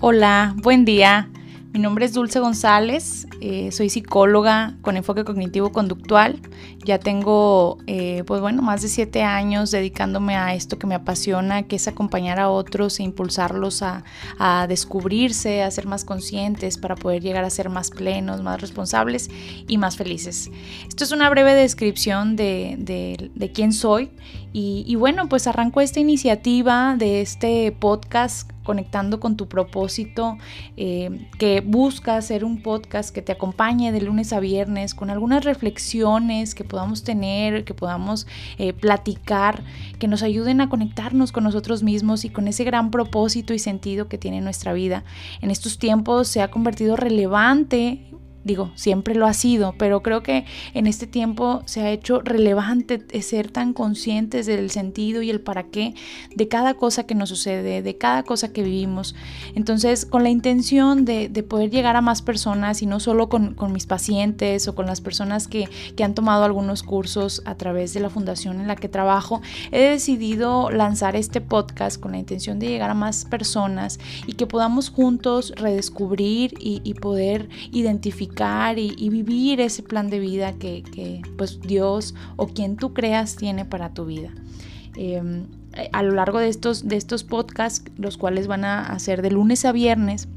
Hola, buen día. Mi nombre es Dulce González, eh, soy psicóloga con enfoque cognitivo-conductual. Ya tengo, eh, pues bueno, más de siete años dedicándome a esto que me apasiona, que es acompañar a otros e impulsarlos a, descubrirse, a ser más conscientes para poder llegar a ser más plenos, más responsables y más felices. Esto es una breve descripción de, quién soy y, y bueno, pues arranco esta iniciativa de este podcast conectando con tu propósito, eh, que busca hacer un podcast que te acompañe de lunes a viernes con algunas reflexiones que podamos tener, que podamos eh, platicar, que nos ayuden a conectarnos con nosotros mismos y con ese gran propósito y sentido que tiene nuestra vida. En estos tiempos se ha convertido relevante digo, siempre lo ha sido, pero creo que en este tiempo se ha hecho relevante ser tan conscientes del sentido y el para qué de cada cosa que nos sucede, de cada cosa que vivimos. Entonces, con la intención de, poder llegar a más personas y no solo con, mis pacientes o con las personas que, que han tomado algunos cursos a través de la fundación en la que trabajo, he decidido lanzar este podcast con la intención de llegar a más personas y que podamos juntos redescubrir y, y poder identificar y, vivir ese plan de vida que, pues Dios o quien tú creas tiene para tu vida. Em, a lo largo de estos, de estos podcasts, los cuales van a hacer de lunes a viernes,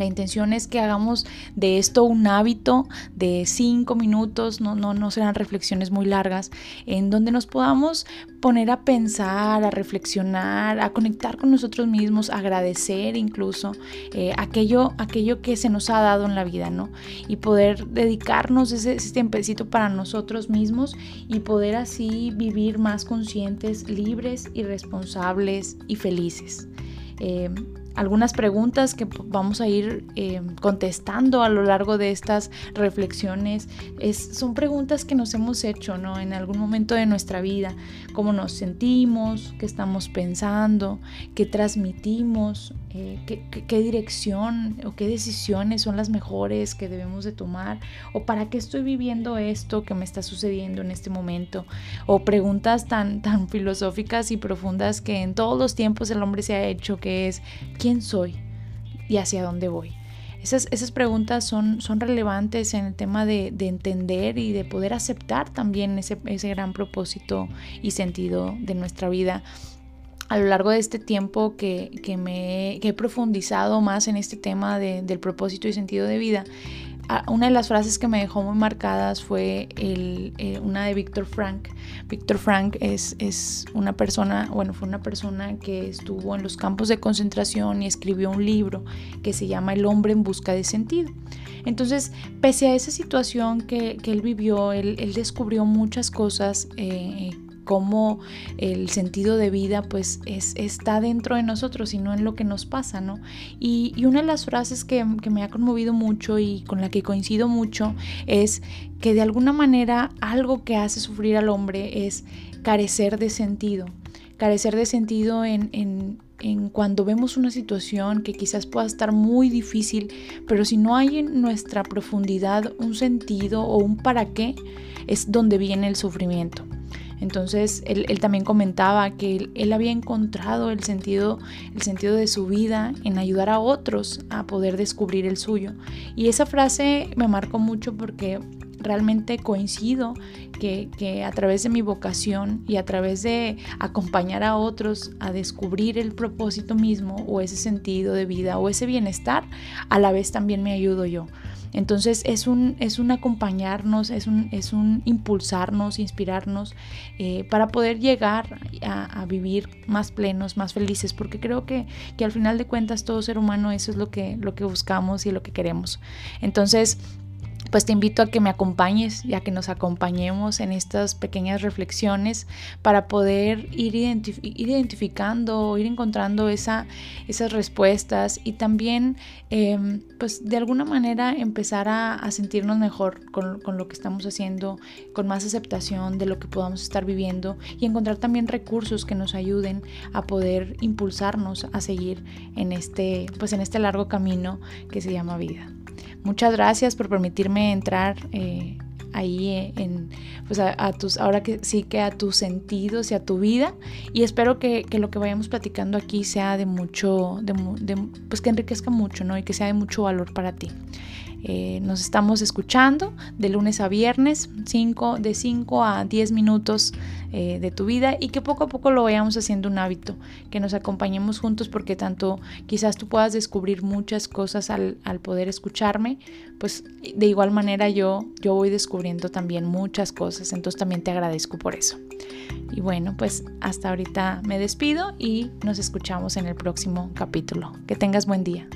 la intención es que hagamos de esto un hábito de cinco minutos, no, no, no serán reflexiones muy largas, en donde nos podamos poner a pensar, a reflexionar, a conectar con nosotros mismos, agradecer incluso eh, aquello, aquello que se nos ha dado en la vida, ¿no? Y poder dedicarnos ese, ese tiempecito para nosotros mismos y poder así vivir más conscientes, libres y responsables y felices. Eh, algunas preguntas que vamos a ir eh, contestando a lo largo de estas reflexiones. Es, son preguntas que nos hemos hecho ¿no? en algún momento de nuestra vida, cómo nos sentimos, qué estamos pensando, qué transmitimos, eh, qué, dirección o qué decisiones son las mejores que debemos de tomar o para qué estoy viviendo esto que me está sucediendo en este momento o preguntas tan, tan filosóficas y profundas que en todos los tiempos el hombre se ha hecho que es quién soy y hacia dónde voy. Esas, esas preguntas son, son, relevantes en el tema de, entender y de poder aceptar también ese, ese, gran propósito y sentido de nuestra vida. A lo largo de este tiempo que, que me he profundizado más en este tema del propósito y sentido de vida, una de las frases que me dejó muy marcadas fue el, eh, una de Víctor Frank. Víctor Frank es, es, una persona, bueno, fue una persona que estuvo en los campos de concentración y escribió un libro que se llama El hombre en busca de sentido. Entonces, pese a esa situación que, que él vivió, él, él, descubrió muchas cosas eh, cómo el sentido de vida pues es, está dentro de nosotros y no en lo que nos pasa, ¿no? Y, una de las frases que, me ha conmovido mucho y con la que coincido mucho es que de alguna manera algo que hace sufrir al hombre es carecer de sentido, carecer de sentido en, en cuando vemos una situación que quizás pueda estar muy difícil, pero si no hay en nuestra profundidad un sentido o un para qué, es donde viene el sufrimiento. Entonces él, también comentaba que él, había encontrado el sentido, el sentido de su vida en ayudar a otros a poder descubrir el suyo. Y esa frase me marcó mucho porque realmente coincido que, que, a través de mi vocación y a través de acompañar a otros a descubrir el propósito mismo o ese sentido de vida o ese bienestar, a la vez también me ayudo yo. Entonces es un, es un acompañarnos, es un, es un impulsarnos, inspirarnos eh, para poder llegar a, vivir más plenos, más felices, porque creo que, que al final de cuentas todo ser humano eso es lo que, lo que buscamos y lo que queremos. Entonces, pues te invito a que me acompañes y a que nos acompañemos en estas pequeñas reflexiones para poder ir, identificando, ir encontrando esa, esas respuestas y también em, pues de alguna manera empezar a, sentirnos mejor con, con, lo que estamos haciendo, con más aceptación de lo que podamos estar viviendo y encontrar también recursos que nos ayuden a poder impulsarnos a seguir en este, pues en este largo camino que se llama vida. Muchas gracias por permitirme entrar eh, ahí eh, en, pues a, tus, ahora que sí que a tus sentidos y a tu vida. Y espero que, lo que vayamos platicando aquí sea de mucho, de, pues que enriquezca mucho, ¿no? Y que sea de mucho valor para ti. Eh, nos estamos escuchando de lunes a viernes, 5, de 5 a 10 minutos eh, de tu vida y que poco a poco lo vayamos haciendo un hábito, que nos acompañemos juntos porque tanto quizás tú puedas descubrir muchas cosas al, al poder escucharme, pues de igual manera yo, yo voy descubriendo también muchas cosas, entonces también te agradezco por eso. Y bueno, pues hasta ahorita me despido y nos escuchamos en el próximo capítulo. Que tengas buen día.